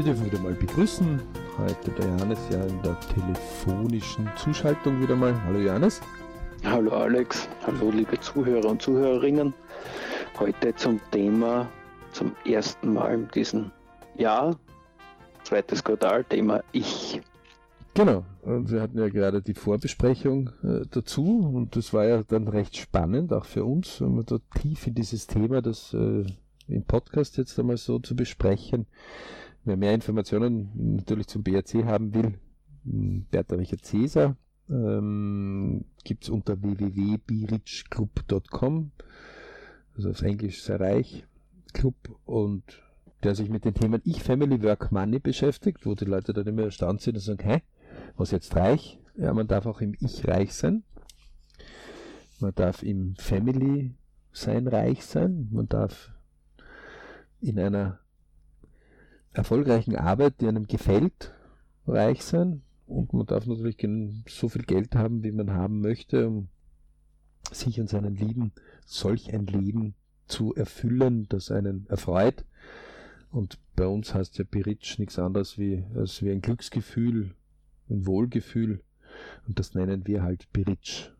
wir dürfen wieder mal begrüßen. Heute der Johannes ja in der telefonischen Zuschaltung wieder mal. Hallo Johannes. Hallo Alex, hallo liebe Zuhörer und Zuhörerinnen. Heute zum Thema zum ersten Mal in diesem Jahr, zweites Quartal, Thema Ich. Genau, und wir hatten ja gerade die Vorbesprechung äh, dazu und das war ja dann recht spannend, auch für uns, wenn wir da tief in dieses Thema, das äh, im Podcast jetzt einmal so zu besprechen. Wer mehr Informationen natürlich zum BRC haben will, hm, Bertha Richard Cäsar, ähm, gibt es unter www.birichgroup.com, also auf Englisch sehr reich, Club und der sich mit den Themen Ich, Family, Work, Money beschäftigt, wo die Leute dann immer erstaunt sind und sagen, hä, was jetzt reich? Ja, man darf auch im Ich reich sein. Man darf im Family sein reich sein. Man darf in einer erfolgreichen Arbeit, die einem gefällt, reich sein. Und man darf natürlich so viel Geld haben, wie man haben möchte, um sich und seinen Lieben solch ein Leben zu erfüllen, das einen erfreut. Und bei uns heißt ja Piritsch nichts anderes wie, als wie ein Glücksgefühl, ein Wohlgefühl. Und das nennen wir halt Piritsch.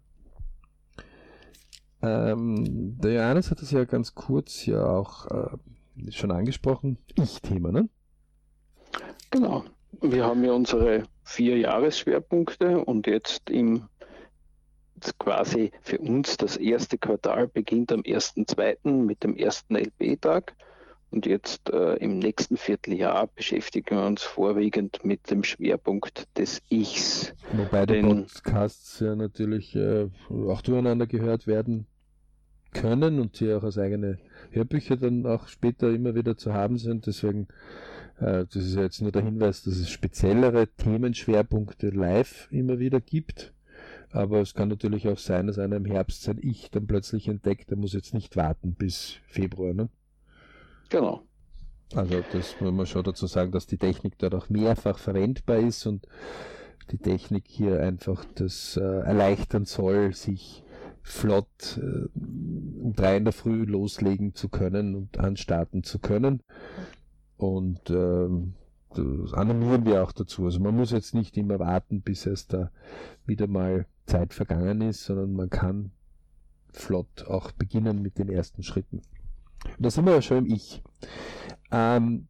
Ähm, der Johannes hat es ja ganz kurz ja auch äh, schon angesprochen. Ich-Thema, ne? Genau. Wir haben ja unsere vier Jahresschwerpunkte und jetzt im quasi für uns das erste Quartal beginnt am 1.2. mit dem ersten LP-Tag. Und jetzt äh, im nächsten Vierteljahr beschäftigen wir uns vorwiegend mit dem Schwerpunkt des Ichs. Wobei die Podcasts ja natürlich äh, auch zueinander gehört werden können und sie auch als eigene Hörbücher dann auch später immer wieder zu haben sind. Deswegen, das ist ja jetzt nur der Hinweis, dass es speziellere Themenschwerpunkte live immer wieder gibt. Aber es kann natürlich auch sein, dass einer im Herbst sein Ich dann plötzlich entdeckt, der muss jetzt nicht warten bis Februar. Ne? Genau. Also das muss man schon dazu sagen, dass die Technik dort auch mehrfach verwendbar ist und die Technik hier einfach das äh, erleichtern soll, sich flott äh, um drei in der Früh loslegen zu können und anstarten zu können. Und ähm, das animieren wir auch dazu. Also man muss jetzt nicht immer warten, bis es da wieder mal Zeit vergangen ist, sondern man kann flott auch beginnen mit den ersten Schritten. Und da sind wir ja schon im Ich. Ähm,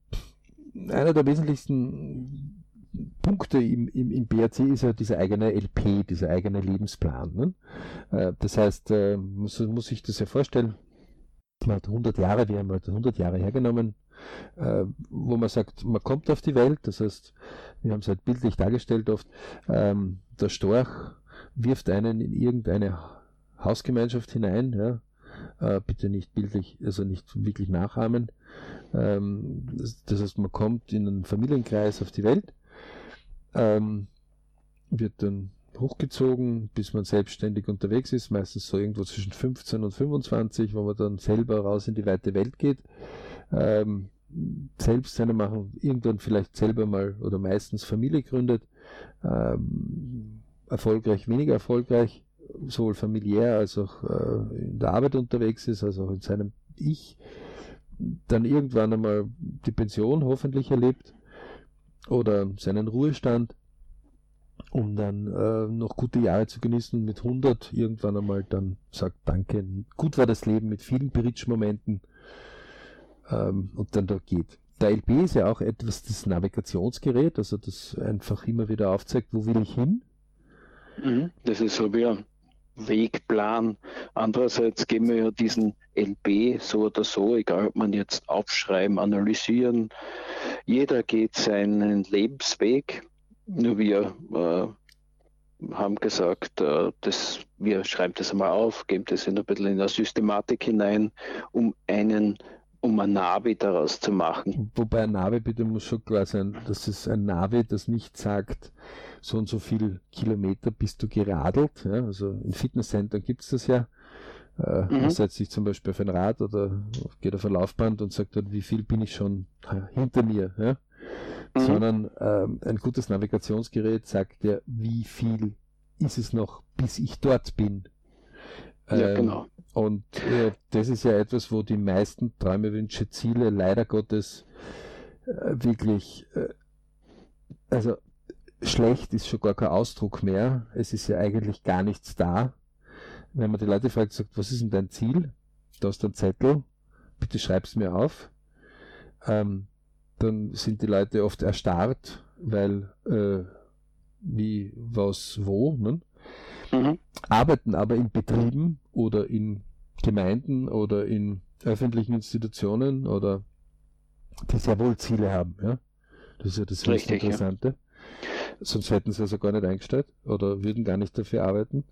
einer der wesentlichsten Punkte im, im, im BRC ist ja dieser eigene LP, dieser eigene Lebensplan. Ne? Äh, das heißt, äh, muss, muss sich das ja vorstellen, man hat 100 Jahre, wir haben halt 100 Jahre hergenommen, äh, wo man sagt, man kommt auf die Welt, das heißt, wir haben es halt bildlich dargestellt oft, ähm, der Storch wirft einen in irgendeine Hausgemeinschaft hinein, ja, äh, bitte nicht bildlich, also nicht wirklich nachahmen. Ähm, das, heißt, man kommt in einen Familienkreis auf die Welt, ähm, wird dann hochgezogen, bis man selbstständig unterwegs ist, meistens so irgendwo zwischen 15 und 25, wo man dann selber raus in die weite Welt geht. Ähm, selbst seine machen, irgendwann vielleicht selber mal oder meistens Familie gründet, ähm, erfolgreich, weniger erfolgreich, sowohl familiär als auch äh, in der Arbeit unterwegs ist, als auch in seinem Ich, dann irgendwann einmal die Pension hoffentlich erlebt oder seinen Ruhestand, um dann äh, noch gute Jahre zu genießen und mit 100 irgendwann einmal dann sagt, danke, gut war das Leben mit vielen Bridge-Momenten ähm, und dann da geht. Der LP ist ja auch etwas das Navigationsgerät, also das einfach immer wieder aufzeigt, wo will ich hin. Mhm. Das ist so wie ein Wegplan. Andererseits geben wir ja diesen LB so oder so, egal ob man jetzt aufschreiben, analysieren. Jeder geht seinen Lebensweg. Nur wir äh, haben gesagt, äh, dass wir schreiben das einmal auf, geben das in ein bisschen in eine Systematik hinein, um einen um ein Navi daraus zu machen. Wobei ein Navi bitte muss schon klar sein, dass es ein Navi, das nicht sagt, so und so viel Kilometer bist du geradelt. Ja, also in Fitnesscentern gibt es das ja. Äh, mhm. Man setzt sich zum Beispiel auf ein Rad oder geht auf ein Laufband und sagt dann, wie viel bin ich schon hinter mir. Ja? Mhm. Sondern ähm, ein gutes Navigationsgerät sagt ja, wie viel ist es noch, bis ich dort bin. Ja, ähm, genau. Und äh, das ist ja etwas, wo die meisten Träume, Wünsche, Ziele leider Gottes äh, wirklich, äh, also schlecht ist schon gar kein Ausdruck mehr. Es ist ja eigentlich gar nichts da. Wenn man die Leute fragt, sagt, was ist denn dein Ziel? Da hast du einen Zettel, bitte schreib's mir auf. Ähm, dann sind die Leute oft erstarrt, weil äh, wie, was, wo. Ne? Mhm. Arbeiten aber in Betrieben oder in Gemeinden oder in öffentlichen Institutionen oder die sehr wohl Ziele haben. Ja? Das ist ja das Richtig, Interessante. Ja. Sonst hätten sie also gar nicht eingestellt oder würden gar nicht dafür arbeiten.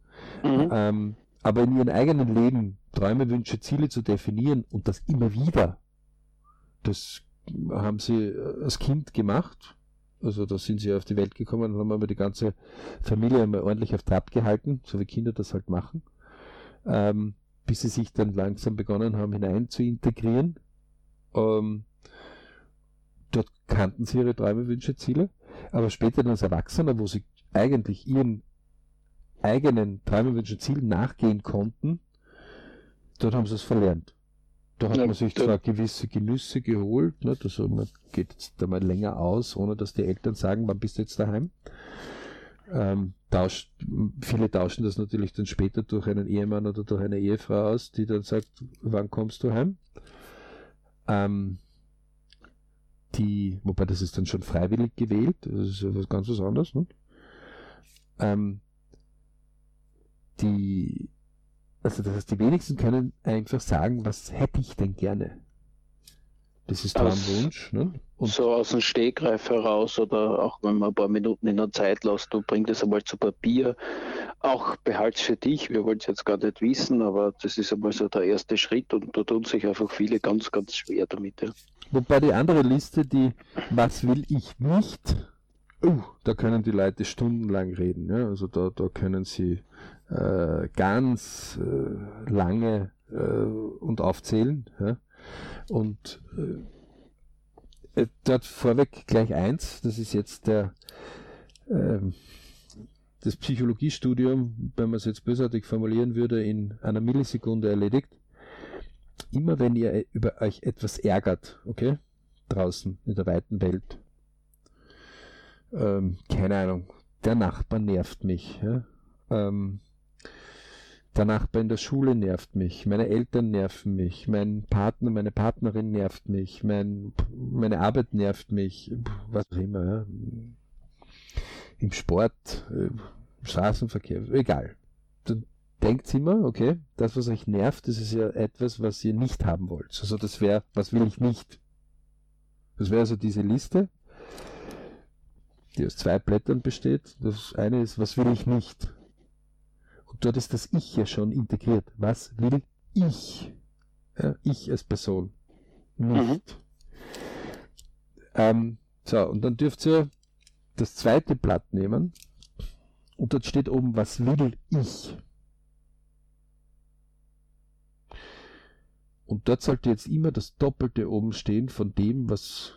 Mhm. Ähm, aber in ihrem eigenen Leben Träume, Wünsche, Ziele zu definieren und das immer wieder, das haben sie als Kind gemacht. Also da sind sie auf die Welt gekommen und haben aber die ganze Familie einmal ordentlich auf Trab gehalten, so wie Kinder das halt machen. Ähm, bis sie sich dann langsam begonnen haben, hinein zu integrieren. Ähm, dort kannten sie ihre Träume, Wünsche, Ziele, aber später dann als Erwachsener, wo sie eigentlich ihren eigenen Träume, Wünsche, Zielen nachgehen konnten, dort haben sie es verlernt. Da hat ja, man sich zwar gewisse Genüsse geholt, ne, also man geht jetzt da mal länger aus, ohne dass die Eltern sagen, wann bist du jetzt daheim. Ähm, tauscht, viele tauschen das natürlich dann später durch einen Ehemann oder durch eine Ehefrau aus, die dann sagt, wann kommst du heim? Ähm, die, wobei das ist dann schon freiwillig gewählt, das ist ja was ganz was anderes. Ne? Ähm, die also das heißt, die wenigsten können einfach sagen, was hätte ich denn gerne? Das ist ein Wunsch. Ne? Und so aus dem Stegreif heraus oder auch wenn man ein paar Minuten in der Zeit lässt, du bringst es einmal zu Papier. Auch behalt's für dich. Wir wollen es jetzt gar nicht wissen, aber das ist einmal so der erste Schritt und da tun sich einfach viele ganz, ganz schwer damit. Ja. Wobei die andere Liste, die Was will ich nicht? Uh, da können die Leute stundenlang reden. Ja? Also da, da können sie äh, ganz äh, lange äh, und aufzählen. Ja? Und äh, dort vorweg gleich eins, das ist jetzt der ähm, das Psychologiestudium, wenn man es jetzt bösartig formulieren würde, in einer Millisekunde erledigt. Immer wenn ihr über euch etwas ärgert, okay, draußen in der weiten Welt, ähm, keine Ahnung, der Nachbar nervt mich, ja? ähm, der Nachbar in der Schule nervt mich, meine Eltern nerven mich, mein Partner, meine Partnerin nervt mich, mein, meine Arbeit nervt mich, was auch immer. Ja. Im Sport, im äh, Straßenverkehr, egal. Dann denkt immer, okay, das, was euch nervt, das ist ja etwas, was ihr nicht haben wollt. Also das wäre, was will ich nicht? Das wäre also diese Liste, die aus zwei Blättern besteht. Das eine ist, was will ich nicht? Dort ist das Ich ja schon integriert. Was will ich? Ja, ich als Person. Nicht. Mhm. Ähm, so, und dann dürft ihr das zweite Blatt nehmen und dort steht oben, was will ich? Und dort sollte jetzt immer das Doppelte oben stehen von dem, was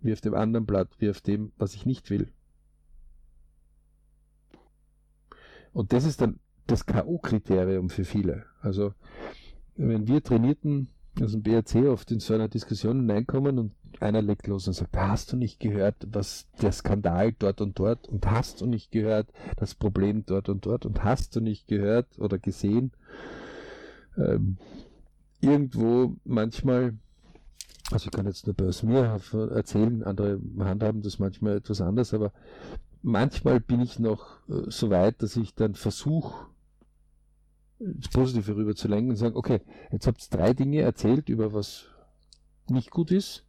wie auf dem anderen Blatt, wie auf dem, was ich nicht will. Und das ist dann das K.O.-Kriterium für viele. Also, wenn wir Trainierten aus dem BRC oft in so einer Diskussion hineinkommen und einer legt los und sagt, hast du nicht gehört, was der Skandal dort und dort und hast du nicht gehört, das Problem dort und dort und hast du nicht gehört oder gesehen, ähm, irgendwo manchmal, also ich kann jetzt nur bei mir erzählen, andere handhaben das manchmal etwas anders, aber manchmal bin ich noch äh, so weit, dass ich dann versuche, ins Positive rüber zu lenken und sagen, okay, jetzt habt ihr drei Dinge erzählt, über was nicht gut ist.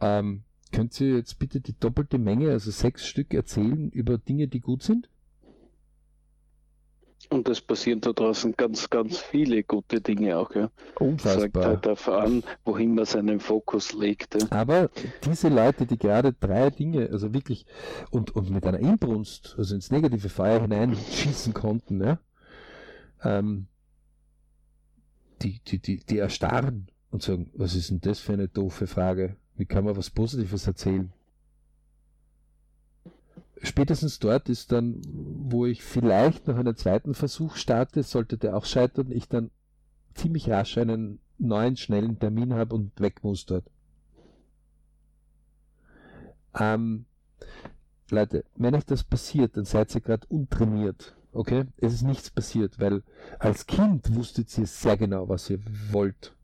Ähm, könnt ihr jetzt bitte die doppelte Menge, also sechs Stück erzählen über Dinge, die gut sind? Und es passieren da draußen ganz, ganz viele gute Dinge auch, ja. Unfassbar. Sagt halt darauf an, wohin man seinen Fokus legt. Ja. Aber diese Leute, die gerade drei Dinge, also wirklich, und, und mit einer Inbrunst, also ins negative Feuer hineinschießen konnten, ja, ähm, die, die, die, die erstarren und sagen, was ist denn das für eine doofe Frage? Wie kann man was Positives erzählen? spätestens dort ist dann, wo ich vielleicht noch einen zweiten Versuch starte, sollte der auch scheitern, ich dann ziemlich rasch einen neuen, schnellen Termin habe und weg muss dort. Ähm, Leute, wenn euch das passiert, dann seid ihr gerade untrainiert. Okay? Es ist nichts passiert, weil als Kind wusstet ihr sehr genau, was ihr wollt.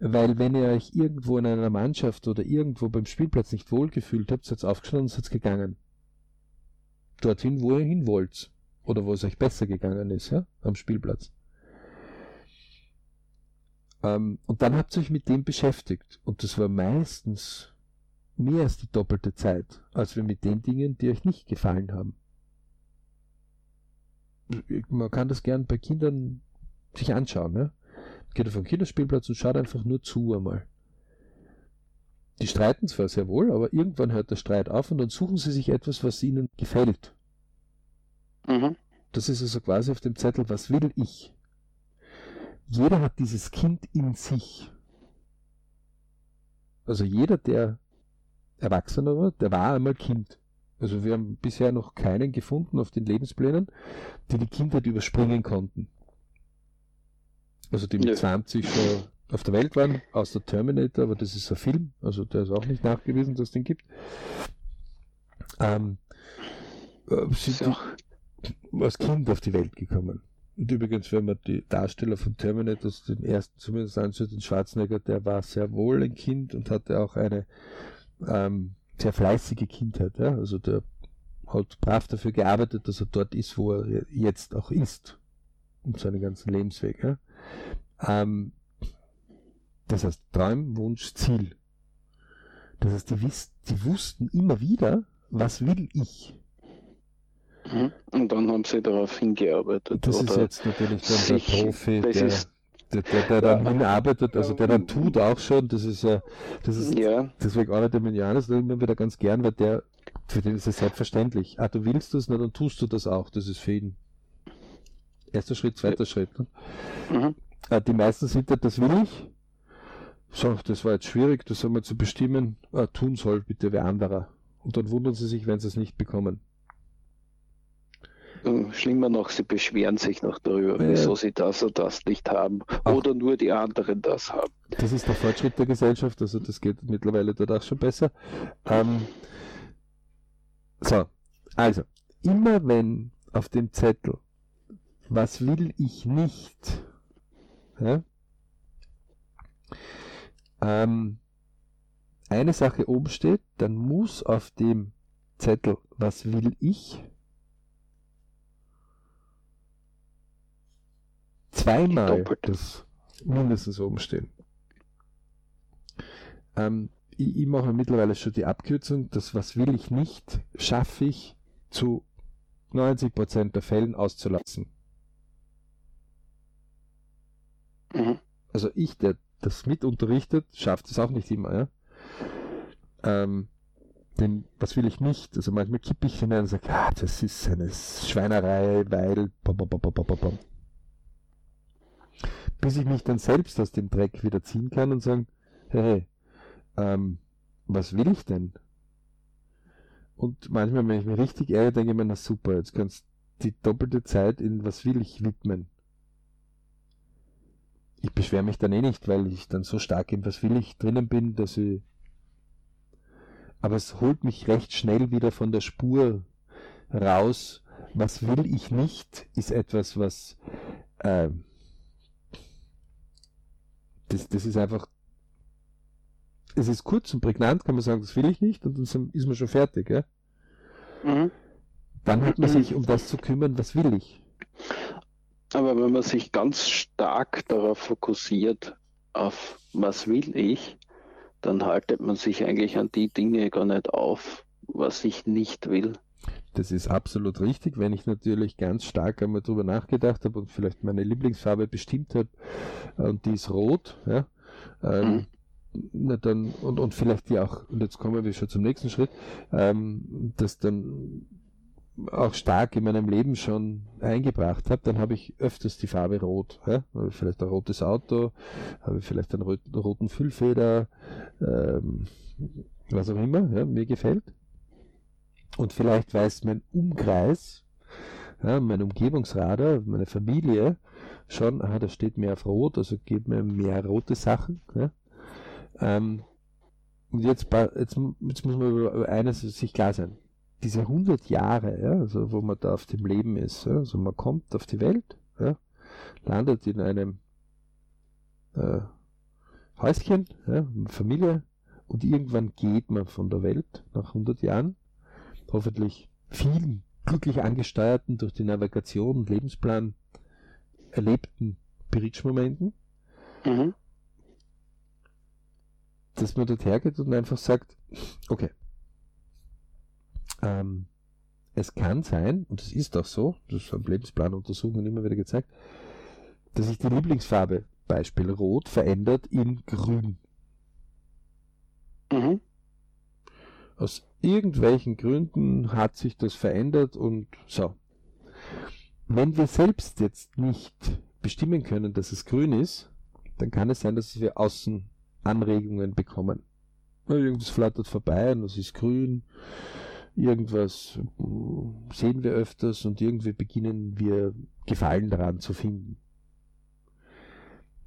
Weil wenn ihr euch irgendwo in einer Mannschaft oder irgendwo beim Spielplatz nicht wohlgefühlt habt, seid ihr aufgestanden und seid gegangen. Dorthin, wo ihr hin wollt. Oder wo es euch besser gegangen ist, ja, am Spielplatz. Ähm, und dann habt ihr euch mit dem beschäftigt. Und das war meistens mehr als die doppelte Zeit, als wir mit den Dingen, die euch nicht gefallen haben. Man kann das gern bei Kindern sich anschauen, ne? Geht auf den Kinderspielplatz und schaut einfach nur zu einmal. Die streiten zwar sehr wohl, aber irgendwann hört der Streit auf und dann suchen sie sich etwas, was ihnen gefällt. Mhm. Das ist also quasi auf dem Zettel, was will ich? Jeder hat dieses Kind in sich. Also jeder, der Erwachsener war, der war einmal Kind. Also wir haben bisher noch keinen gefunden auf den Lebensplänen, die die Kindheit überspringen konnten. Also die mit ja. 20 schon auf der Welt waren, aus der Terminator, aber das ist ein Film, also der ist auch nicht nachgewiesen, dass es den gibt. Ähm, äh, sind auch als Kind auf die Welt gekommen. Und übrigens, wenn man die Darsteller von Terminator, den ersten zumindest anschaut, den Schwarzenegger, der war sehr wohl ein Kind und hatte auch eine ähm, sehr fleißige Kindheit. Ja? Also der hat brav dafür gearbeitet, dass er dort ist, wo er jetzt auch ist. Und seinen ganzen Lebensweg. Ja? Ähm, das heißt Traum, Wunsch, Ziel. Das heißt, die, wiss, die wussten immer wieder, was will ich. Mhm. Und dann haben sie darauf hingearbeitet. Das ist jetzt natürlich dann sich, der Profi, der, der, der, der, dann hinarbeitet, also der dann tut auch schon, das ist ja, das ist, ja. deswegen einer der Minianer, das immer wieder ganz gern, weil der, für den ist es selbstverständlich. Ah, du willst das, na dann tust du das auch, das ist für ihn. Erster Schritt, zweiter ja. Schritt. Ne? Mhm. Ah, die meisten sind ja, das will ich. So, das war jetzt schwierig, das einmal zu bestimmen. Ah, tun soll bitte wer anderer. Und dann wundern sie sich, wenn sie es nicht bekommen. Schlimmer noch, sie beschweren sich noch darüber, ja. wieso sie das oder das nicht haben Ach. oder nur die anderen das haben. Das ist der Fortschritt der Gesellschaft, also das geht mittlerweile dort auch schon besser. Ähm, so, also, immer wenn auf dem Zettel, was will ich nicht, ja, ähm, eine Sache oben steht, dann muss auf dem Zettel, was will ich, zweimal das mindestens oben stehen. Ähm, ich, ich, mache mittlerweile schon die Abkürzung, das was will ich nicht, schaffe ich zu 90% der Fällen auszulassen. Mhm. Also ich, der das mit unterrichtet, schafft es auch nicht immer, ja. Ähm, denn was will ich nicht? Also manchmal kippe ich hinein und sage, ah, das ist eine Schweinerei, weil bom, bom, bom, bis ich mich dann selbst aus dem Dreck wieder ziehen kann und sagen, hey, ähm, was will ich denn? Und manchmal, wenn ich mich richtig ärgere, denke ich mir, na super, jetzt kannst du die doppelte Zeit in was will ich widmen. Ich beschwere mich dann eh nicht, weil ich dann so stark in was will ich drinnen bin, dass ich aber es holt mich recht schnell wieder von der Spur raus. Was will ich nicht, ist etwas, was äh, das, das ist einfach, es ist kurz und prägnant, kann man sagen, das will ich nicht, und dann ist man schon fertig. Ja? Mhm. Dann hat man sich um das zu kümmern, was will ich. Aber wenn man sich ganz stark darauf fokussiert, auf was will ich, dann haltet man sich eigentlich an die Dinge gar nicht auf, was ich nicht will. Das ist absolut richtig. Wenn ich natürlich ganz stark einmal drüber nachgedacht habe und vielleicht meine Lieblingsfarbe bestimmt habe, äh, und die ist rot, ja, ähm, mhm. na dann, und, und vielleicht die auch, und jetzt kommen wir schon zum nächsten Schritt, ähm, das dann auch stark in meinem Leben schon eingebracht habe, dann habe ich öfters die Farbe rot. Ja? Habe ich vielleicht ein rotes Auto, habe ich vielleicht einen roten Füllfeder, ähm, was auch immer, ja, mir gefällt. Und vielleicht weiß mein Umkreis, ja, mein Umgebungsradar, meine Familie schon, aha, da steht mehr auf Rot, also geht mir mehr rote Sachen. Ja. Ähm, Und jetzt, jetzt, jetzt muss man über eines sich klar sein. Diese 100 Jahre, ja, also wo man da auf dem Leben ist, ja, also man kommt auf die Welt, ja, landet in einem äh, Häuschen, ja, Familie, und irgendwann geht man von der Welt nach 100 Jahren, hoffentlich vielen glücklich angesteuerten durch die Navigation und Lebensplan erlebten Bridge-Momenten. Mhm dass man dort hergeht und einfach sagt, okay, ähm, es kann sein, und es ist auch so, das haben Lebensplanuntersuchungen immer wieder gezeigt, dass sich die Lieblingsfarbe, Beispiel Rot, verändert in Grün. Mhm. Aus irgendwelchen Gründen hat sich das verändert und so. Wenn wir selbst jetzt nicht bestimmen können, dass es grün ist, dann kann es sein, dass wir außen Anregungen bekommen. Irgendwas flattert vorbei und es ist grün, irgendwas äh, sehen wir öfters und irgendwie beginnen wir Gefallen daran zu finden.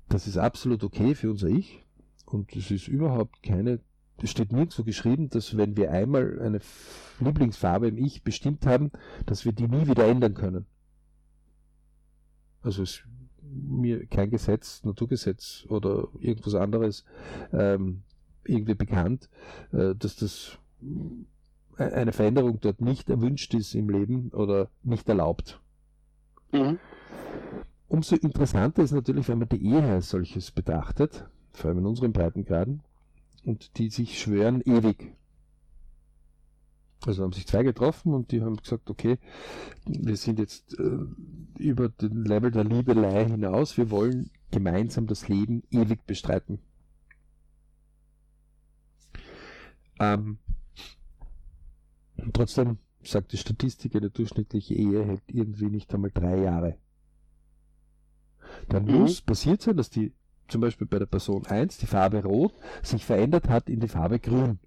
Das ist absolut okay für unser Ich und es ist überhaupt keine, steht nirgendwo geschrieben, dass wenn wir einmal eine Lieblingsfarbe im Ich bestimmt haben, dass wir die nie wieder ändern können. Also es mir kein Gesetz, Naturgesetz oder irgendwas anderes ähm, irgendwie bekannt, äh, dass das äh, eine Veränderung dort nicht erwünscht ist im Leben oder nicht erlaubt. Mhm. Umso interessanter ist natürlich, wenn man die Ehe als solches betrachtet, vor allem in unseren Breitengraden, und die sich schwören ewig. Also haben sich zwei getroffen und die haben gesagt, okay, wir sind jetzt äh, über den Level der Liebelei hinaus, wir wollen gemeinsam das Leben ewig bestreiten. Ähm, trotzdem sagt die Statistik, eine durchschnittliche Ehe hält irgendwie nicht einmal drei Jahre. Dann mhm. muss passiert sein, dass die zum Beispiel bei der Person 1 die Farbe Rot sich verändert hat in die Farbe Grün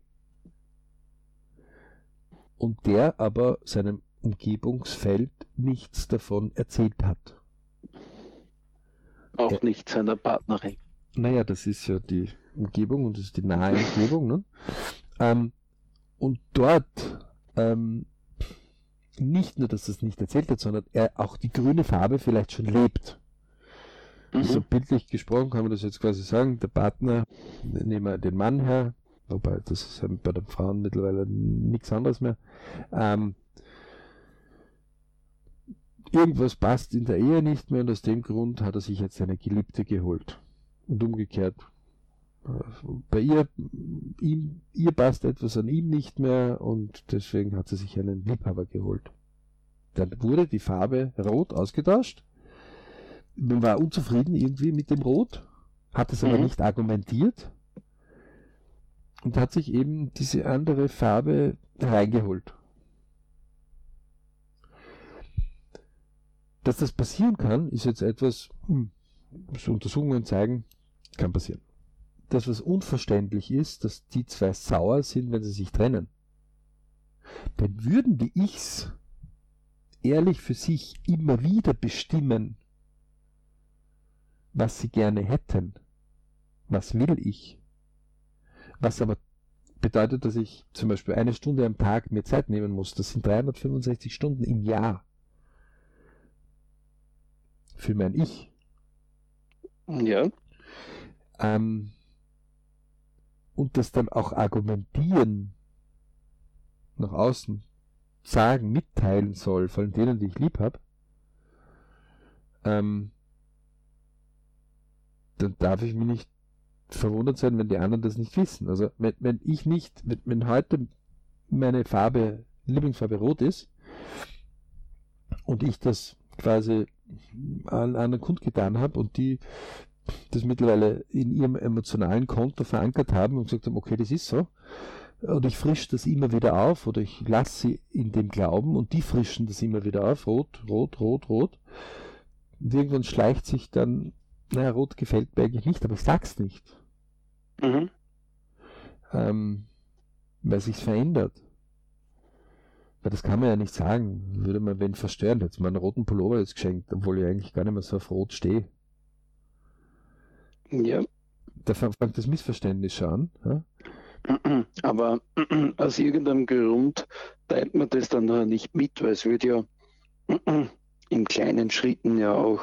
und der aber seinem Umgebungsfeld nichts davon erzählt hat. Auch ja. nicht seiner Partnerin. Naja, das ist ja die Umgebung und das ist die nahe Umgebung. Ne? Ähm, und dort ähm, nicht nur, dass es nicht erzählt hat, sondern er auch die grüne Farbe vielleicht schon lebt. Mhm. So bildlich gesprochen kann man das jetzt quasi sagen, der Partner, nehmen wir den Mann her, Wobei, das ist bei den Frauen mittlerweile nichts anderes mehr. Ähm, irgendwas passt in der Ehe nicht mehr und aus dem Grund hat er sich jetzt eine Geliebte geholt. Und umgekehrt. Äh, bei ihr, ihm, ihr passt etwas an ihm nicht mehr und deswegen hat sie sich einen Liebhaber geholt. Dann wurde die Farbe rot ausgetauscht. Man war unzufrieden irgendwie mit dem Rot, hat es aber mhm. nicht argumentiert, und hat sich eben diese andere Farbe reingeholt. Dass das passieren kann, ist jetzt etwas, hm, so Untersuchungen zeigen, kann passieren. Das, was unverständlich ist, dass die zwei sauer sind, wenn sie sich trennen. Denn würden die Ichs ehrlich für sich immer wieder bestimmen, was sie gerne hätten, was will ich, was aber bedeutet, dass ich zum Beispiel eine Stunde am Tag mir Zeit nehmen muss. Das sind 365 Stunden im Jahr. Für mein Ich. Ja. Ähm, und das dann auch argumentieren nach außen, sagen, mitteilen soll, von denen, die ich lieb habe, ähm, dann darf ich mich nicht verwundert sein, wenn die anderen das nicht wissen. Also wenn, wenn ich nicht, wenn, wenn heute meine Farbe, Lieblingsfarbe rot ist und ich das quasi an anderen kundgetan habe und die das mittlerweile in ihrem emotionalen Konto verankert haben und gesagt haben, okay, das ist so. Und ich frische das immer wieder auf oder ich lasse sie in dem Glauben und die frischen das immer wieder auf, rot, rot, rot, rot. Und irgendwann schleicht sich dann, naja, rot gefällt mir eigentlich nicht, aber ich sag's nicht. Mhm. Ähm, weil sich's verändert. Weil das kann man ja nicht sagen. Würde man wen verstören. Jetzt meinen roten Pullover jetzt geschenkt, obwohl ich eigentlich gar nicht mehr so auf Rot stehe. Ja. Da fängt das Missverständnis schon an. Ja? Aber aus irgendeinem Grund teilt man das dann noch nicht mit, weil es würde ja in kleinen Schritten ja auch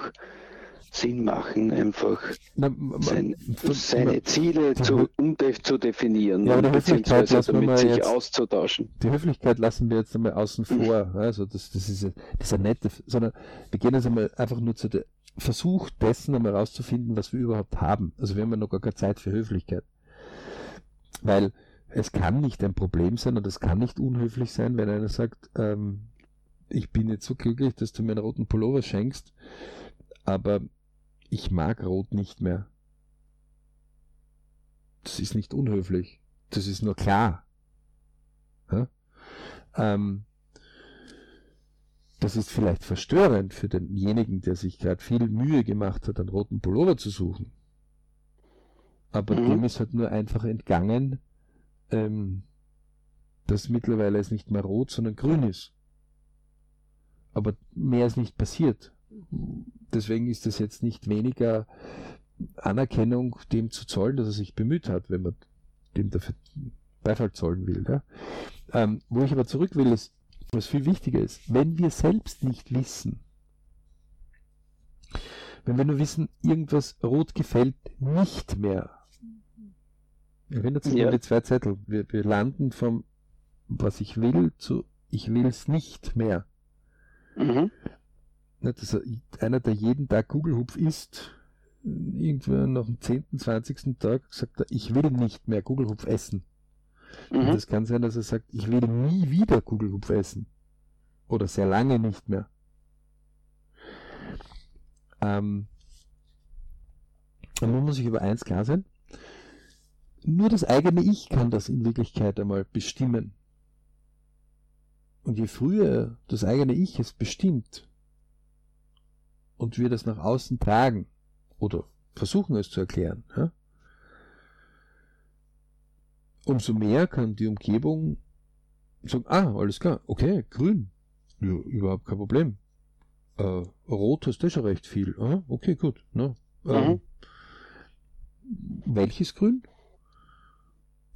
Sinn machen, einfach Na, sein, seine Ziele zu, zu definieren ja, beziehungsweise damit sich jetzt, auszutauschen. Die Höflichkeit lassen wir jetzt einmal außen vor. Also das, das ist dieser nette, sondern wir gehen jetzt einmal einfach nur zu der Versuch dessen einmal herauszufinden, was wir überhaupt haben. Also wir haben ja noch gar keine Zeit für Höflichkeit. Weil es kann nicht ein Problem sein und es kann nicht unhöflich sein, wenn einer sagt, ähm, ich bin jetzt so glücklich, dass du mir einen roten Pullover schenkst, aber ich mag Rot nicht mehr. Das ist nicht unhöflich. Das ist nur klar. Ja? Ähm, das ist vielleicht verstörend für denjenigen, der sich gerade viel Mühe gemacht hat, einen roten Pullover zu suchen. Aber mhm. dem ist halt nur einfach entgangen, ähm, dass mittlerweile es nicht mehr rot, sondern grün ist. Aber mehr ist nicht passiert. Deswegen ist es jetzt nicht weniger Anerkennung dem zu zollen, dass er sich bemüht hat, wenn man dem dafür Beifall zollen will. Ja? Ähm, wo ich aber zurück will, ist, was viel wichtiger ist, wenn wir selbst nicht wissen, wenn wir nur wissen, irgendwas rot gefällt nicht mehr, Erinnert sich ja. an die zwei Zettel. Wir, wir landen vom was ich will zu ich will es nicht mehr. Mhm. Das einer, der jeden Tag Google-Hupf isst, irgendwann nach dem 10., 20. Tag sagt er, ich will nicht mehr Google-Hupf essen. Mhm. Und das kann sein, dass er sagt, ich will nie wieder Google-Hupf essen. Oder sehr lange nicht mehr. Ähm, man muss sich über eins klar sein, nur das eigene Ich kann das in Wirklichkeit einmal bestimmen. Und je früher das eigene Ich es bestimmt und wir das nach außen tragen oder versuchen es zu erklären, ja, umso mehr kann die Umgebung sagen, ah, alles klar, okay, grün, ja, überhaupt kein Problem. Äh, rot hast du schon recht viel. Aha, okay, gut. Ne? Ähm, mhm. Welches Grün?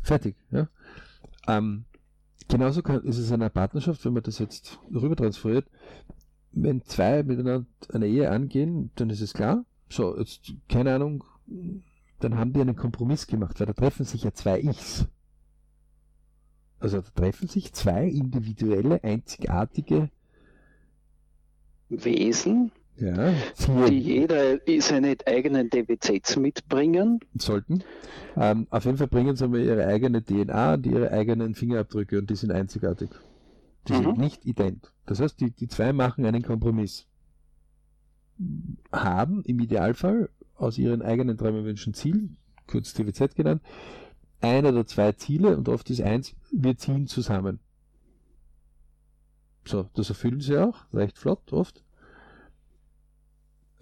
Fertig. Ja? Ähm, genauso kann, ist es in einer Partnerschaft, wenn man das jetzt rüber transferiert, wenn zwei miteinander eine Ehe angehen, dann ist es klar. So, jetzt, keine Ahnung, dann haben die einen Kompromiss gemacht, weil da treffen sich ja zwei Ichs. Also da treffen sich zwei individuelle, einzigartige Wesen, ja, die jeder seine eigenen DWZs mitbringen. Sollten. Ähm, auf jeden Fall bringen sie mal ihre eigene DNA und ihre eigenen Fingerabdrücke und die sind einzigartig. Die mhm. sind nicht ident. Das heißt, die, die zwei machen einen Kompromiss. Haben im Idealfall aus ihren eigenen Träumen, Wünschen, Zielen, kurz TWZ genannt, ein oder zwei Ziele und oft ist eins, wir ziehen zusammen. So, das erfüllen sie auch, recht flott oft.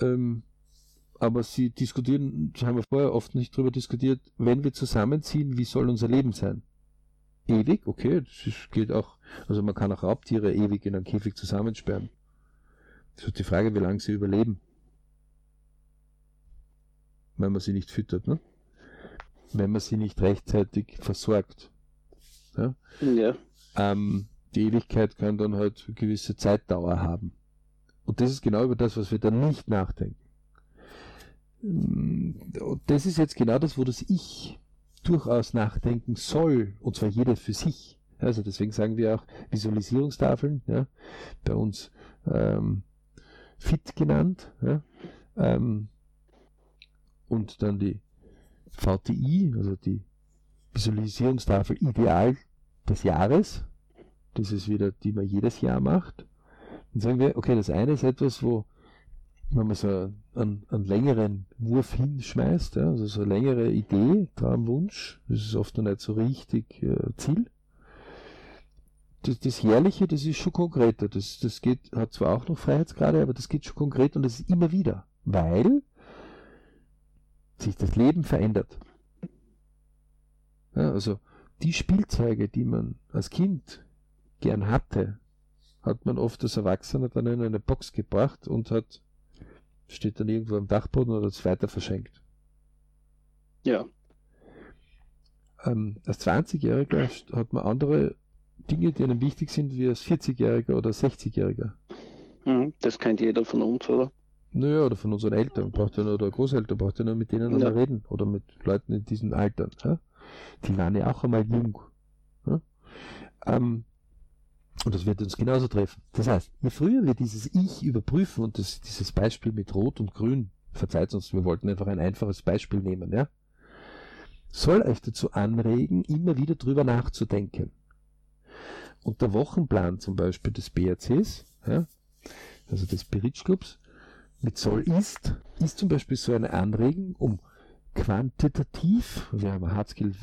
Ähm, aber sie diskutieren, das haben wir vorher oft nicht drüber diskutiert, wenn wir zusammenziehen, wie soll unser Leben sein? Ewig, okay, das geht auch, also man kann auch Raubtiere ewig in einem Käfig zusammensperren. Das ist die Frage, wie lange sie überleben. Wenn man sie nicht füttert, ne? Wenn man sie nicht rechtzeitig versorgt. Ja. ja. Ähm, die Ewigkeit kann dann halt eine gewisse Zeitdauer haben. Und das ist genau über das, was wir dann nicht nachdenken. Und das ist jetzt genau das, wo das Ich durchaus nachdenken soll, und zwar jeder für sich. Also deswegen sagen wir auch Visualisierungstafeln, ja, bei uns ähm, FIT genannt, ja, ähm, und dann die VTI, also die Visualisierungstafel Ideal des Jahres. Das ist wieder, die man jedes Jahr macht. Dann sagen wir, okay, das eine ist etwas, wo wenn man so einen, einen längeren Wurf hinschmeißt, ja, also so eine längere Idee, Traumwunsch, das ist oft noch nicht so richtig äh, Ziel. Das, das Herrliche, das ist schon konkreter. Das, das geht, hat zwar auch noch Freiheitsgrade, aber das geht schon konkret und das ist immer wieder, weil sich das Leben verändert. Ja, also die Spielzeuge, die man als Kind gern hatte, hat man oft als Erwachsener dann in eine Box gebracht und hat, steht dann irgendwo am Dachboden oder es weiter verschenkt. Ja. Ähm, als 20-Jähriger hat man andere Dinge, die einem wichtig sind, wie als 40-Jähriger oder 60-Jähriger. Mhm, das kennt jeder von uns, oder? Naja, oder von unseren Eltern, braucht ja nur, oder Großeltern, braucht ja nur mit denen ja. reden oder mit Leuten in diesem Alter. Ja? Die waren ja auch einmal jung. Ja? Ähm, und das wird uns genauso treffen. Das heißt, je früher wir dieses Ich überprüfen und das, dieses Beispiel mit Rot und Grün, verzeiht uns, wir wollten einfach ein einfaches Beispiel nehmen, ja, soll euch dazu anregen, immer wieder drüber nachzudenken. Und der Wochenplan zum Beispiel des BRCs, ja, also des Beritsch Clubs, mit soll ist, ist zum Beispiel so eine Anregung, um quantitativ, wir haben Hardskill,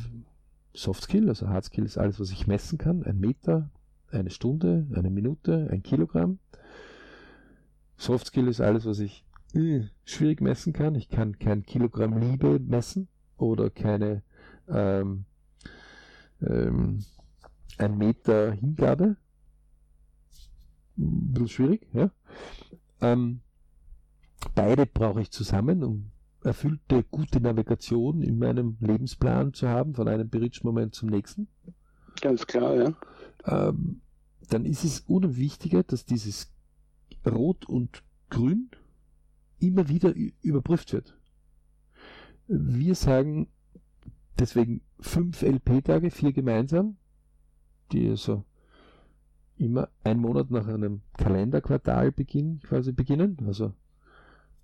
Softskill, also Hardskill ist alles, was ich messen kann, ein Meter, eine Stunde, eine Minute, ein Kilogramm. Softskill ist alles, was ich äh, schwierig messen kann. Ich kann kein Kilogramm Liebe messen oder keine ähm, ähm, ein Meter Hingabe. Ein bisschen schwierig, ja. Ähm, beide brauche ich zusammen, um erfüllte gute Navigation in meinem Lebensplan zu haben, von einem Berichtsmoment zum nächsten. Ganz klar, ja. Ähm, dann ist es umso wichtiger, dass dieses Rot und Grün immer wieder überprüft wird. Wir sagen deswegen fünf LP-Tage, vier gemeinsam, die also immer ein Monat nach einem Kalenderquartal beginn, quasi beginnen, also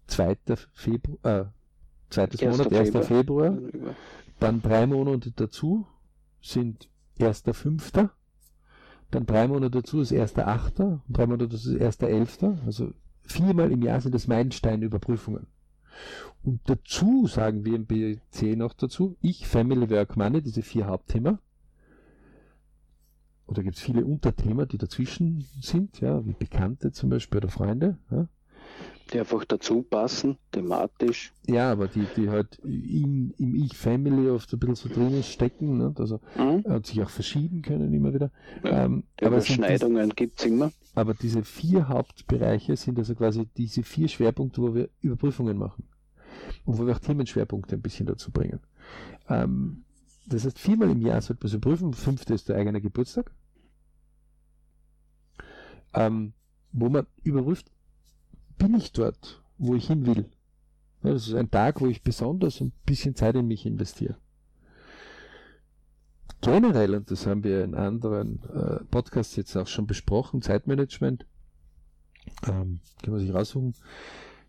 2. Februar, äh, zweites Monat, 1. Februar. Februar, dann drei Monate dazu sind 1.5., dann drei Monate dazu ist 1.8., und drei Monate dazu ist 1.11., also viermal im Jahr sind das Meilensteinüberprüfungen. Und dazu sagen wir im BC noch dazu, ich, Family, Work, Money, diese vier Hauptthemen. Oder gibt es viele Unterthemen, die dazwischen sind, ja, wie Bekannte zum Beispiel oder Freunde. Ja die einfach dazu passen, thematisch. Ja, aber die, die halt in, im Ich-Family oft ein bisschen so drinnen stecken, ne? also mhm. und sich auch verschieben können immer wieder. Ja, ähm, aber Überschneidungen gibt es immer. Aber diese vier Hauptbereiche sind also quasi diese vier Schwerpunkte, wo wir Überprüfungen machen. Und wo wir auch Themenschwerpunkte ein bisschen dazu bringen. Ähm, das heißt, viermal im Jahr sollte man so prüfen. Fünfte ist der eigene Geburtstag. Ähm, wo man überprüft, bin ich dort, wo ich hin will. Das ist ein Tag, wo ich besonders ein bisschen Zeit in mich investiere. Generell, und das haben wir in anderen äh, Podcasts jetzt auch schon besprochen, Zeitmanagement, ähm, kann man sich raussuchen,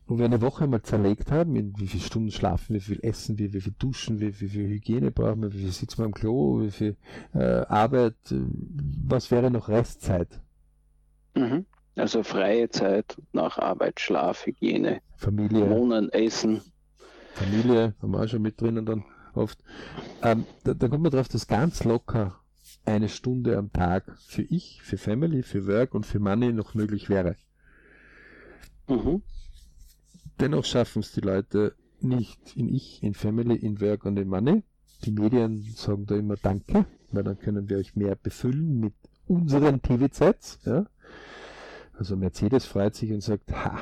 wo wir eine Woche mal zerlegt haben, in wie viele Stunden schlafen, wie viel essen wir, wie viel duschen wir, wie viel Hygiene brauchen wir, wie viel sitzen wir am Klo, wie viel äh, Arbeit, äh, was wäre noch Restzeit. Mhm. Also freie Zeit nach Arbeit, Schlaf, Hygiene, Familie. Wohnen, Essen. Familie, haben wir auch schon mit drinnen dann oft. Ähm, da, da kommt man drauf, dass ganz locker eine Stunde am Tag für ich, für Family, für Work und für Money noch möglich wäre. Mhm. Dennoch schaffen es die Leute nicht in ich, in Family, in Work und in Money. Die Medien sagen da immer Danke, weil dann können wir euch mehr befüllen mit unseren TV-Sets. Ja? Also Mercedes freut sich und sagt, ha,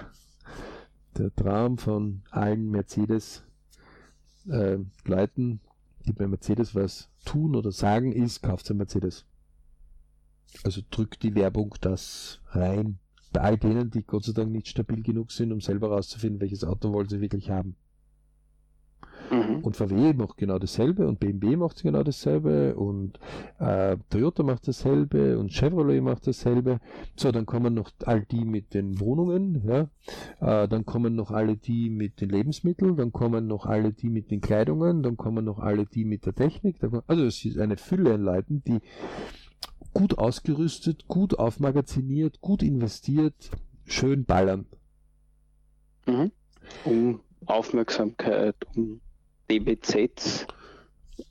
der Traum von allen Mercedes-Leuten, äh, die bei Mercedes was tun oder sagen, ist, kauft ein Mercedes. Also drückt die Werbung das rein. Bei all denen, die Gott sei Dank nicht stabil genug sind, um selber herauszufinden, welches Auto wollen sie wirklich haben. Mhm. Und VW macht genau dasselbe und BMW macht genau dasselbe und äh, Toyota macht dasselbe und Chevrolet macht dasselbe. So, dann kommen noch all die mit den Wohnungen, ja. Äh, dann kommen noch alle die mit den Lebensmitteln, dann kommen noch alle die mit den Kleidungen, dann kommen noch alle die mit der Technik. also es ist eine Fülle an Leuten, die gut ausgerüstet, gut aufmagaziniert, gut investiert, schön ballern. Mhm. Um Aufmerksamkeit, um DBZs,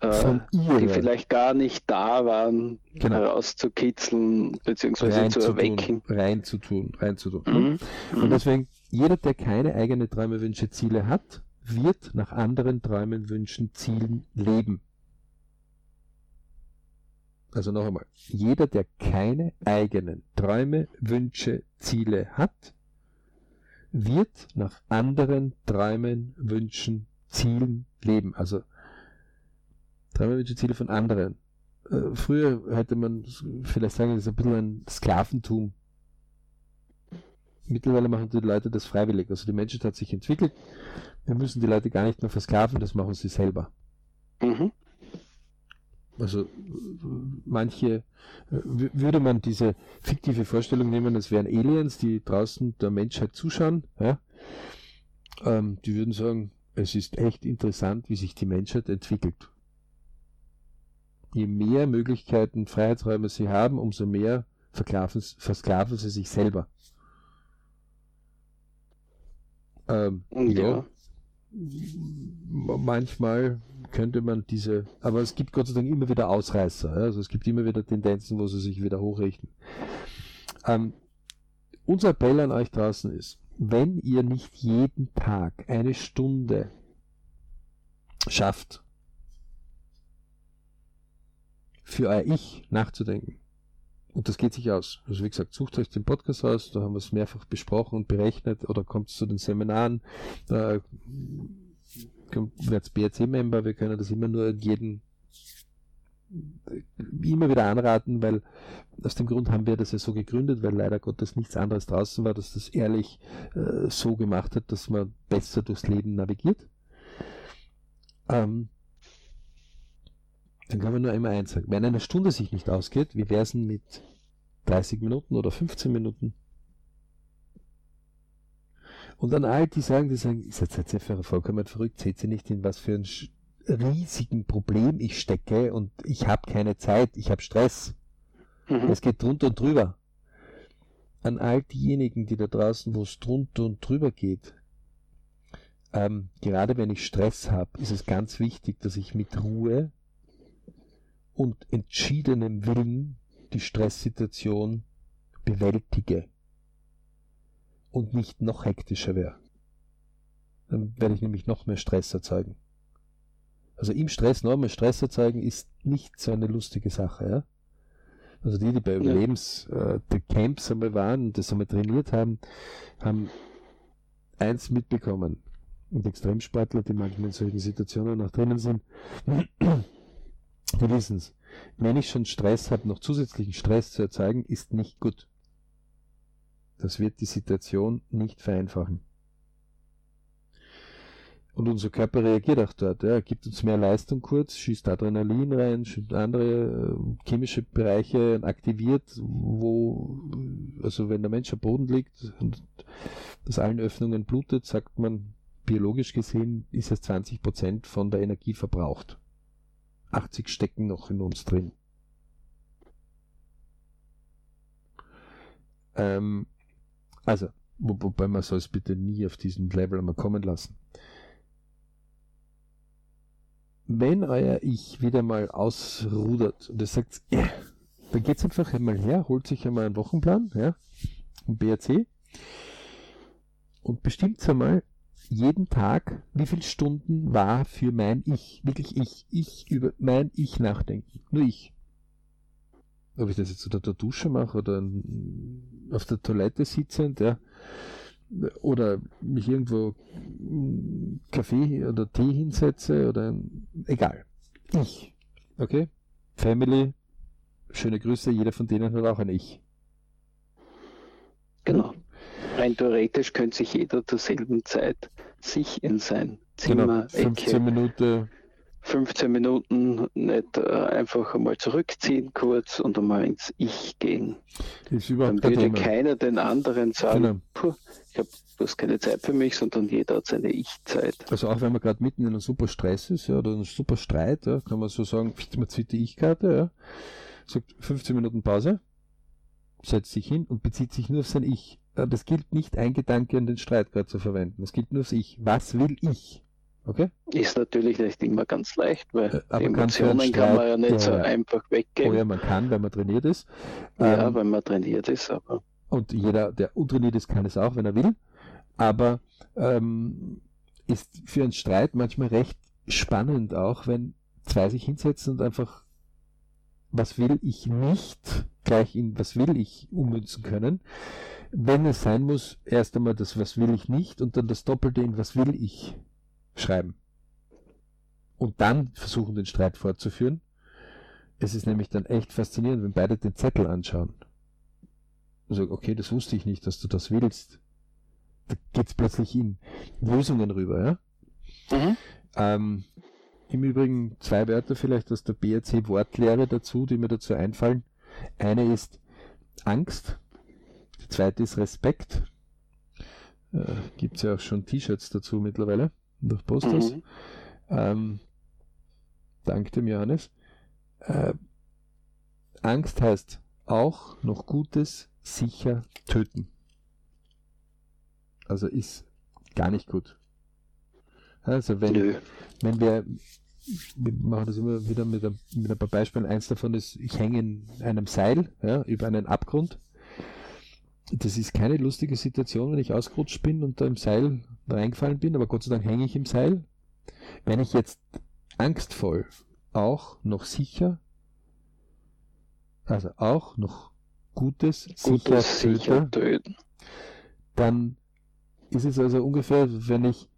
äh, die vielleicht gar nicht da waren, genau. herauszukitzeln bzw. zu erwecken. Reinzutun, reinzutun. Mhm. Und mhm. deswegen, jeder, der keine eigene Träume, Wünsche, Ziele hat, wird nach anderen Träumen, Wünschen, Zielen leben. Also noch einmal, jeder, der keine eigenen Träume, Wünsche, Ziele hat, wird nach anderen Träumen, Wünschen, Zielen leben. Also Träume, Wünsche, Ziele von anderen. Äh, früher hätte man vielleicht sagen, das ist ein bisschen ein Sklaventum. Mittlerweile machen die Leute das freiwillig. Also die Menschheit hat sich entwickelt. Wir müssen die Leute gar nicht mehr versklaven, das machen sie selber. Mhm. Also manche, würde man diese fiktive Vorstellung nehmen, es wären Aliens, die draußen der Menschheit zuschauen, ja, ähm, die würden sagen, es ist echt interessant, wie sich die Menschheit entwickelt. Je mehr Möglichkeiten, Freiheitsräume sie haben, umso mehr versklaven sie sich selber. Ähm, ja. ja. Manchmal könnte man diese, aber es gibt Gott sei Dank immer wieder Ausreißer. Also es gibt immer wieder Tendenzen, wo sie sich wieder hochrichten. Ähm, unser Appell an euch draußen ist, wenn ihr nicht jeden Tag eine Stunde schafft, für euer Ich nachzudenken, und das geht sich aus. Also wie gesagt, sucht euch den Podcast aus, da haben wir es mehrfach besprochen und berechnet oder kommt zu den Seminaren, da werdet BRC-Member, wir können das immer nur jeden immer wieder anraten, weil aus dem Grund haben wir das ja so gegründet, weil leider Gottes nichts anderes draußen war, dass das ehrlich äh, so gemacht hat, dass man besser durchs Leben navigiert. Ähm, dann kann man nur immer eins sagen. Wenn eine Stunde sich nicht ausgeht, wie wäre es mit 30 Minuten oder 15 Minuten? Und an all die sagen, die sagen, ihr seid jetzt einfach vollkommen verrückt, seht ihr nicht, in was für ein riesigen Problem ich stecke und ich habe keine Zeit, ich habe Stress. Mhm. Es geht drunter und drüber. An all diejenigen, die da draußen, wo es drunter und drüber geht, ähm, gerade wenn ich Stress habe, ist es ganz wichtig, dass ich mit Ruhe und entschiedenem Willen die Stresssituation bewältige und nicht noch hektischer wäre. Dann werde ich nämlich noch mehr Stress erzeugen. Also im Stress mehr Stress erzeugen ist nicht so eine lustige Sache. Ja? Also die, die bei Überlebenscamps äh, einmal waren und das einmal trainiert haben, haben eins mitbekommen. Und Extremsportler, die manchmal in solchen Situationen noch drinnen sind, die wissen es. Wenn ich schon Stress habe, noch zusätzlichen Stress zu erzeugen, ist nicht gut. Das wird die Situation nicht vereinfachen. Und unser Körper reagiert auch dort. Er gibt uns mehr Leistung kurz, schießt Adrenalin rein, schießt andere äh, chemische Bereiche aktiviert, wo, also wenn der Mensch am Boden liegt und aus allen Öffnungen blutet, sagt man, biologisch gesehen ist es 20 Prozent von der Energie verbraucht. 80 stecken noch in uns drin. Ähm, also, wo, wobei man soll es bitte nie auf diesen Level einmal kommen lassen. Wenn euer Ich wieder mal ausrudert und es sagt, yeah, dann geht's einfach einmal her, holt sich einmal einen Wochenplan, ja, ein BRC und bestimmt einmal jeden Tag, wie viele Stunden war für mein Ich, wirklich ich, ich über mein Ich nachdenken, nur ich. Ob ich das jetzt unter der Dusche mache oder auf der Toilette sitzend, ja, oder mich irgendwo Kaffee oder Tee hinsetze oder egal. Ich. Okay? Family, schöne Grüße, jeder von denen hat auch ein Ich. Genau. Rein theoretisch könnte sich jeder zur selben Zeit sich in sein Zimmer, genau, 15 Ecke, Minuten 15 Minuten nicht äh, einfach einmal zurückziehen kurz und einmal ins Ich gehen. Dann würde keiner den anderen sagen, genau. Puh, ich habe bloß keine Zeit für mich, sondern jeder hat seine Ich-Zeit. Also auch wenn man gerade mitten in einem super Stress ist ja, oder einem super Streit, ja, kann man so sagen, man zieht die Ich-Karte, ja, sagt 15 Minuten Pause, setzt sich hin und bezieht sich nur auf sein Ich. Das gilt nicht, ein Gedanke in den Streit gerade zu verwenden. Das gilt nur aufs Ich. Was will ich? Okay? Ist natürlich nicht immer ganz leicht, weil äh, Aber Emotionen kann man ja nicht ja, so einfach weggeben. Oh ja, man kann, wenn man trainiert ist. Ja, ähm, wenn man trainiert ist, aber. Und jeder, der untrainiert ist, kann es auch, wenn er will. Aber ähm, ist für einen Streit manchmal recht spannend auch, wenn zwei sich hinsetzen und einfach, was will ich nicht, gleich in was will ich ummünzen können. Wenn es sein muss, erst einmal das, was will ich nicht und dann das Doppelte in was will ich schreiben. und dann versuchen, den Streit fortzuführen. Es ist nämlich dann echt faszinierend, wenn beide den Zettel anschauen. Also, okay, das wusste ich nicht, dass du das willst. Da geht's plötzlich in Lösungen rüber, ja? Mhm. Ähm, Im Übrigen zwei Wörter vielleicht aus der BRC Wortlehre dazu, die mir dazu einfallen. Eine ist Angst, die zweite ist Respekt. Äh, Gibt ja auch schon T-Shirts dazu mittlerweile, durch Posters. Mhm. Ähm, dank dem Johannes. Äh, Angst heißt auch noch Gutes sicher töten. Also ist gar nicht gut. Also wenn, wenn wir, wir machen das immer wieder mit ein, mit ein paar Beispielen. Eins davon ist, ich hänge in einem Seil ja, über einen Abgrund. Das ist keine lustige Situation, wenn ich ausgerutscht bin und da im Seil reingefallen bin, aber Gott sei Dank hänge ich im Seil. Wenn ich jetzt angstvoll auch noch sicher, also auch noch Gutes, Gutes sicher, sicher töten, dann ist es also ungefähr, wenn ich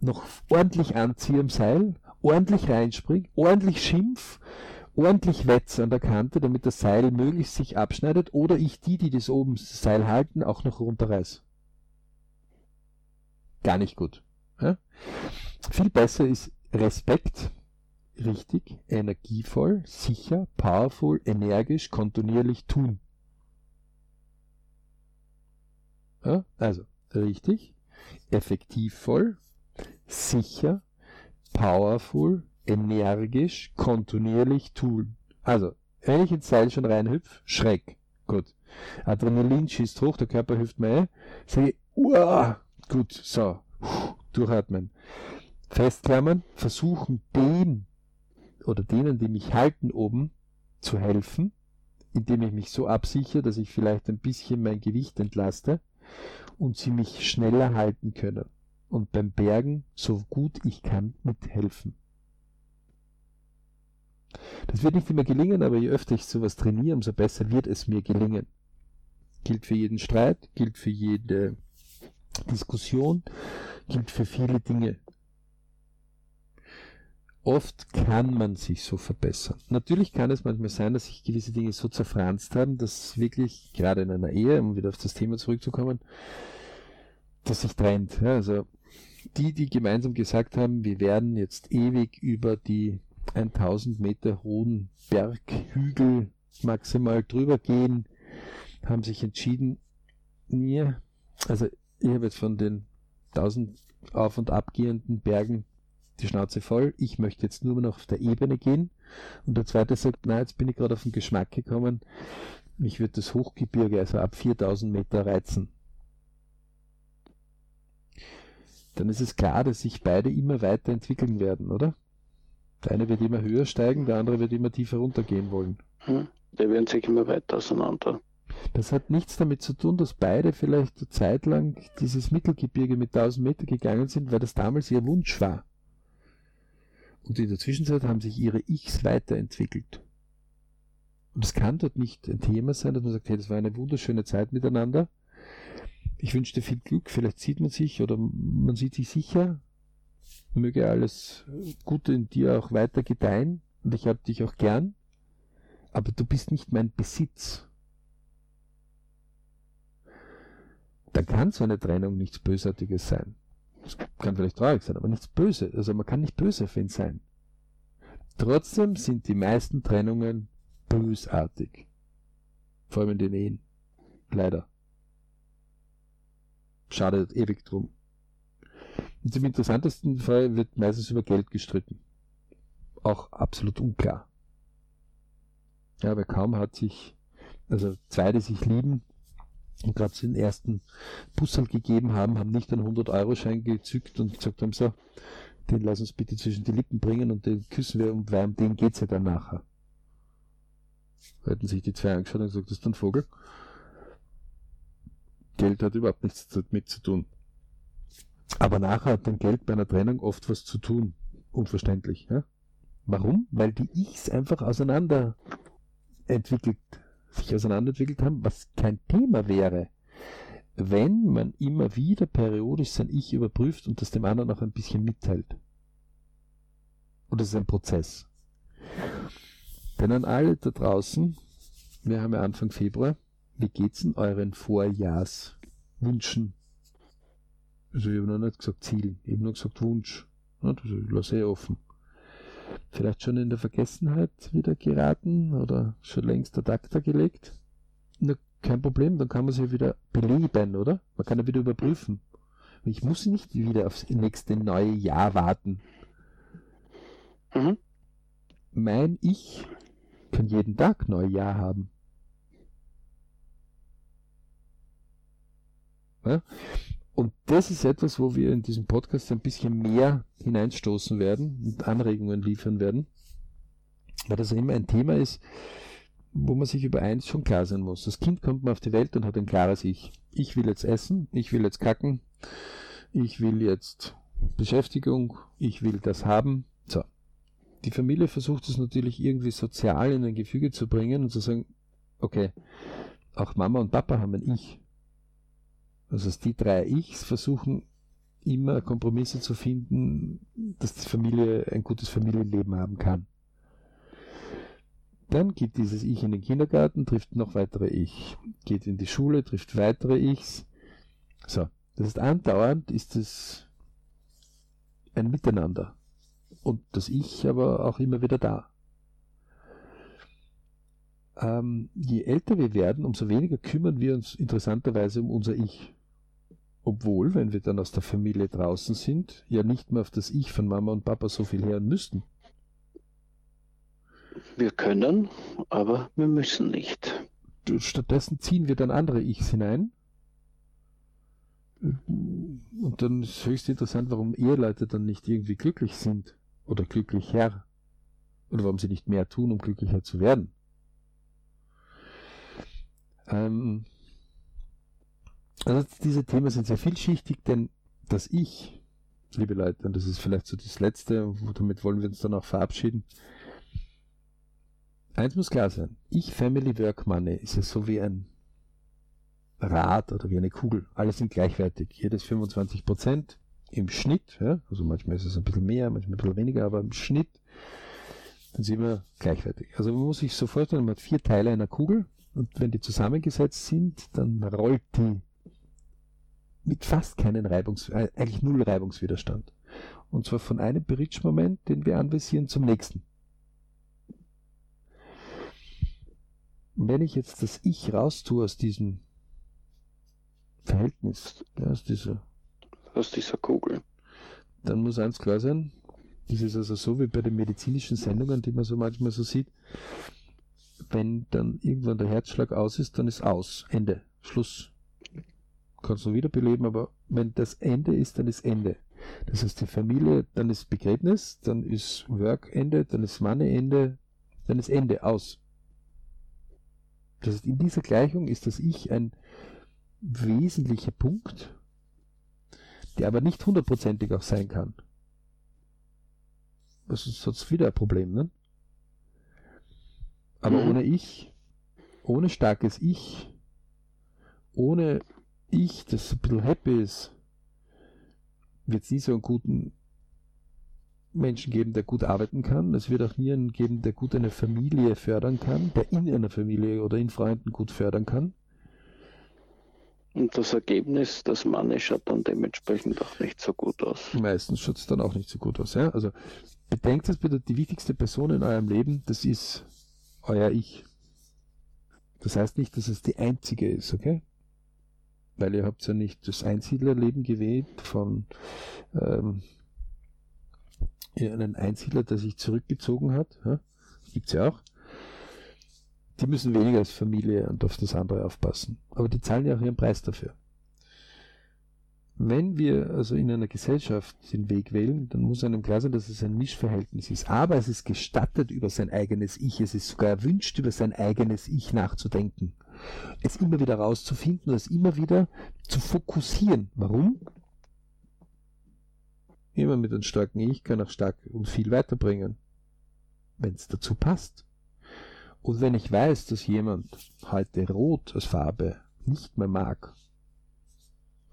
noch ordentlich anziehe im Seil, ordentlich reinspringe, ordentlich schimpf, ordentlich wetze an der Kante, damit das Seil möglichst sich abschneidet oder ich die, die das oben Seil halten, auch noch runterreiß. Gar nicht gut. Ja? Viel besser ist Respekt, richtig, energievoll, sicher, powerful, energisch, kontinuierlich tun. Ja? Also, richtig, effektivvoll, sicher, powerful, energisch, kontinuierlich tun. Also, wenn ich ins Seil schon reinhüpf, Schreck. Gut. Adrenalin schießt hoch, der Körper hüpft mir. Sage ich, uah, gut, so, durchatmen. Festklammern, versuchen den oder denen, die mich halten oben, zu helfen, indem ich mich so absichere, dass ich vielleicht ein bisschen mein Gewicht entlaste und sie mich schneller halten können und beim Bergen so gut ich kann mithelfen. Das wird nicht immer gelingen, aber je öfter ich sowas trainiere, umso besser wird es mir gelingen. Gilt für jeden Streit, gilt für jede Diskussion, gilt für viele Dinge. Oft kann man sich so verbessern. Natürlich kann es manchmal sein, dass sich gewisse Dinge so zerfranst haben, dass wirklich, gerade in einer Ehe, um wieder auf das Thema zurückzukommen, dass sich trennt. Also die, die gemeinsam gesagt haben, wir werden jetzt ewig über die 1000 Meter hohen Berghügel maximal drüber gehen, haben sich entschieden, mir, also ich habe jetzt von den 1000 auf und abgehenden Bergen die Schnauze voll, ich möchte jetzt nur noch auf der Ebene gehen. Und der zweite sagt, na, jetzt bin ich gerade auf den Geschmack gekommen, mich wird das Hochgebirge, also ab 4000 Meter reizen. Dann ist es klar, dass sich beide immer weiterentwickeln werden, oder? Der eine wird immer höher steigen, der andere wird immer tiefer runtergehen wollen. Hm, die werden sich immer weiter auseinander. Das hat nichts damit zu tun, dass beide vielleicht eine Zeit lang dieses Mittelgebirge mit 1000 Meter gegangen sind, weil das damals ihr Wunsch war. Und in der Zwischenzeit haben sich ihre Ichs weiterentwickelt. Und es kann dort nicht ein Thema sein, dass man sagt, hey, das war eine wunderschöne Zeit miteinander. Ich wünsche dir viel Glück, vielleicht sieht man sich oder man sieht sich sicher. Möge alles Gute in dir auch weiter gedeihen und ich habe dich auch gern. Aber du bist nicht mein Besitz. Dann kann so eine Trennung nichts Bösartiges sein. Das kann vielleicht traurig sein, aber nichts Böse. Also man kann nicht böse auf ihn sein. Trotzdem sind die meisten Trennungen bösartig. Vor allem in den Ehen. Leider. Schadet ewig drum. Und im interessantesten Fall wird meistens über Geld gestritten. Auch absolut unklar. Ja, weil kaum hat sich, also zwei, die sich lieben, und gerade den ersten Bussel gegeben haben, haben nicht einen 100-Euro-Schein gezückt und gesagt haben, so, den lass uns bitte zwischen die Lippen bringen und den küssen wir und weil um den geht's ja dann nachher. Hätten sich die zwei angeschaut und gesagt, das ist ein Vogel. Geld hat überhaupt nichts damit zu tun. Aber nachher hat dann Geld bei einer Trennung oft was zu tun. Unverständlich. Ja? Warum? Weil die Ichs einfach auseinander entwickelt sich auseinanderentwickelt haben, was kein Thema wäre, wenn man immer wieder periodisch sein Ich überprüft und das dem anderen auch ein bisschen mitteilt. Und es ist ein Prozess. Denn an alle da draußen, wir haben ja Anfang Februar, wie geht's in euren Vorjahrswünschen? Also ich habe noch nicht gesagt Ziel, ich habe nur gesagt Wunsch. Ja, das lasse ich offen. Vielleicht schon in der Vergessenheit wieder geraten oder schon längst der Takter gelegt? Na, kein Problem, dann kann man sie wieder beleben, oder? Man kann ja wieder überprüfen. Ich muss nicht wieder aufs nächste neue Jahr warten. Mhm. Mein Ich kann jeden Tag Neujahr haben. Ja? Und das ist etwas, wo wir in diesem Podcast ein bisschen mehr hineinstoßen werden und Anregungen liefern werden, weil das immer ein Thema ist, wo man sich über eins schon klar sein muss. Das Kind kommt mal auf die Welt und hat ein klares Ich. Ich will jetzt essen, ich will jetzt kacken, ich will jetzt Beschäftigung, ich will das haben. So. Die Familie versucht es natürlich irgendwie sozial in ein Gefüge zu bringen und zu sagen, okay, auch Mama und Papa haben ein Ich. Also die drei Ichs versuchen immer Kompromisse zu finden, dass die Familie ein gutes Familienleben haben kann. Dann geht dieses Ich in den Kindergarten, trifft noch weitere Ich, geht in die Schule, trifft weitere Ichs. So, das ist andauernd, ist es ein Miteinander. Und das Ich aber auch immer wieder da. Ähm, je älter wir werden, umso weniger kümmern wir uns interessanterweise um unser Ich. Obwohl, wenn wir dann aus der Familie draußen sind, ja nicht mehr auf das Ich von Mama und Papa so viel hören müssten. Wir können, aber wir müssen nicht. Stattdessen ziehen wir dann andere Ichs hinein. Und dann ist es höchst interessant, warum Eheleute dann nicht irgendwie glücklich sind oder glücklicher. Oder warum sie nicht mehr tun, um glücklicher zu werden. Ähm, also diese Themen sind sehr vielschichtig, denn das Ich, liebe Leute, und das ist vielleicht so das Letzte, damit wollen wir uns dann auch verabschieden. Eins muss klar sein, ich Family Work Money ist ja so wie ein Rad oder wie eine Kugel. Alle sind gleichwertig. Jedes 25 Prozent im Schnitt, ja, also manchmal ist es ein bisschen mehr, manchmal ein bisschen weniger, aber im Schnitt sind wir gleichwertig. Also man muss sich so vorstellen, man hat vier Teile einer Kugel und wenn die zusammengesetzt sind, dann rollt die mit fast keinen Reibungs, äh, eigentlich null Reibungswiderstand. Und zwar von einem Bridge-Moment, den wir anvisieren, zum nächsten. Wenn ich jetzt das Ich raustue aus diesem Verhältnis, ja, aus dieser, aus dieser Kugel, dann muss eins klar sein, das ist also so wie bei den medizinischen Sendungen, die man so manchmal so sieht, wenn dann irgendwann der Herzschlag aus ist, dann ist aus, Ende, Schluss kannst du wiederbeleben, aber wenn das Ende ist, dann ist Ende. Das heißt, die Familie, dann ist Begräbnis, dann ist Work Ende, dann ist Money Ende, dann ist Ende aus. Das heißt, in dieser Gleichung ist das Ich ein wesentlicher Punkt, der aber nicht hundertprozentig auch sein kann. Das ist sonst wieder ein Problem, ne? Aber mhm. ohne Ich, ohne starkes Ich, ohne ich, das ein bisschen happy ist, wird es nie so einen guten Menschen geben, der gut arbeiten kann. Es wird auch nie einen geben, der gut eine Familie fördern kann, der in einer Familie oder in Freunden gut fördern kann. Und das Ergebnis, das Manne schaut dann dementsprechend auch nicht so gut aus. Meistens schaut es dann auch nicht so gut aus. Ja? Also bedenkt es bitte, die wichtigste Person in eurem Leben, das ist euer Ich. Das heißt nicht, dass es die einzige ist, okay? Weil ihr habt ja nicht das Einsiedlerleben gewählt von ähm, einen Einsiedler, der sich zurückgezogen hat. Ja? Gibt's ja auch. Die müssen weniger als Familie und auf das andere aufpassen. Aber die zahlen ja auch ihren Preis dafür. Wenn wir also in einer Gesellschaft den Weg wählen, dann muss einem klar sein, dass es ein Mischverhältnis ist. Aber es ist gestattet, über sein eigenes Ich, es ist sogar erwünscht, über sein eigenes Ich nachzudenken es immer wieder rauszufinden, es immer wieder zu fokussieren. Warum? Immer mit einem starken Ich kann auch stark und viel weiterbringen, wenn es dazu passt. Und wenn ich weiß, dass jemand heute Rot als Farbe nicht mehr mag,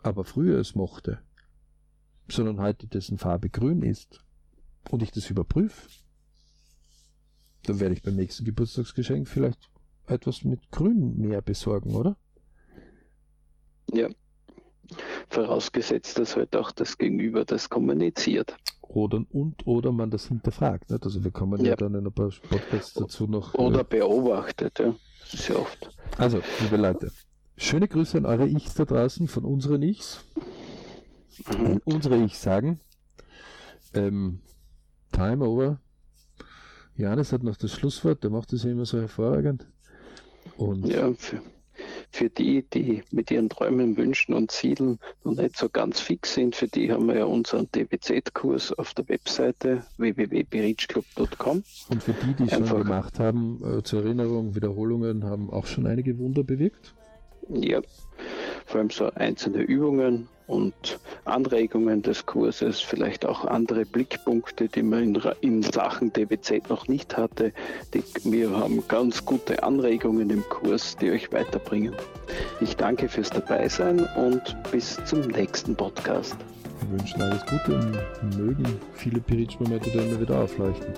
aber früher es mochte, sondern heute dessen Farbe grün ist, und ich das überprüfe, dann werde ich beim nächsten Geburtstagsgeschenk vielleicht etwas mit Grün mehr besorgen, oder? Ja. Vorausgesetzt, dass halt auch das Gegenüber das kommuniziert. Oder und oder man das hinterfragt. Nicht? Also wir kommen ja. ja dann in ein paar Podcasts dazu noch. Oder äh, beobachtet, ja. Sehr oft. Also, liebe Leute, schöne Grüße an eure Ichs da draußen, von unseren Ichs. Mhm. Unsere Ichs sagen, ähm, Time over. Janis hat noch das Schlusswort, der macht das immer so hervorragend. Und ja, für, für die, die mit ihren Träumen, Wünschen und Zielen noch nicht so ganz fix sind, für die haben wir ja unseren DBZ-Kurs auf der Webseite www.berichclub.com. Und für die, die es schon gemacht haben, äh, zur Erinnerung, Wiederholungen haben auch schon einige Wunder bewirkt? Ja, vor allem so einzelne Übungen und Anregungen des Kurses, vielleicht auch andere Blickpunkte, die man in, in Sachen DBZ noch nicht hatte. Die, wir haben ganz gute Anregungen im Kurs, die euch weiterbringen. Ich danke fürs Dabeisein und bis zum nächsten Podcast. Wir wünschen alles Gute und mögen viele Piritsch-Momente immer wieder aufleuchten.